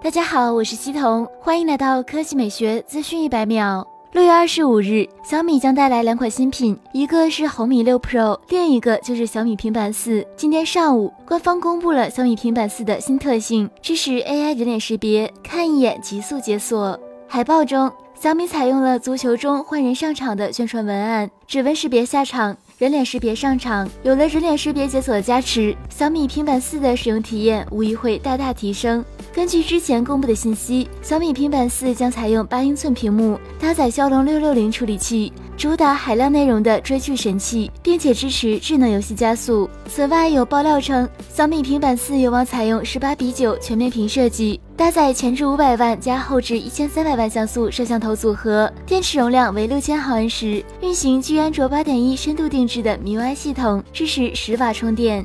大家好，我是西彤，欢迎来到科技美学资讯一百秒。六月二十五日，小米将带来两款新品，一个是红米六 Pro，另一个就是小米平板四。今天上午，官方公布了小米平板四的新特性，支持 AI 人脸识别，看一眼极速解锁。海报中，小米采用了足球中换人上场的宣传文案，指纹识别下场。人脸识别上场，有了人脸识别解锁的加持，小米平板四的使用体验无疑会大大提升。根据之前公布的信息，小米平板四将采用八英寸屏幕，搭载骁龙六六零处理器，主打海量内容的追剧神器，并且支持智能游戏加速。此外，有爆料称，小米平板四有望采用十八比九全面屏设计。搭载前置五百万加后置一千三百万像素摄像头组合，电池容量为六千毫安时，运行基于安卓八点一深度定制的 MIUI 系统，支持十瓦充电。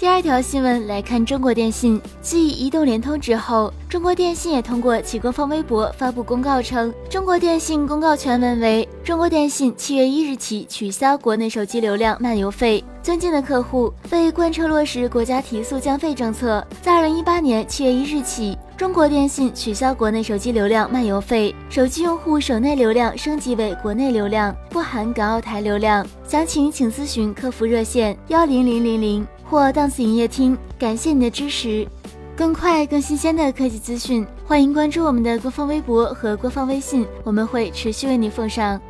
第二条新闻来看，中国电信继移动、联通之后，中国电信也通过其官方微博发布公告称，中国电信公告全文为：中国电信七月一日起取消国内手机流量漫游费。尊敬的客户，为贯彻落实国家提速降费政策，在二零一八年七月一日起，中国电信取消国内手机流量漫游费，手机用户省内流量升级为国内流量，不含港澳台流量。详情请咨询客服热线幺零零零零。或档次营业厅，感谢你的支持。更快、更新鲜的科技资讯，欢迎关注我们的官方微博和官方微信，我们会持续为你奉上。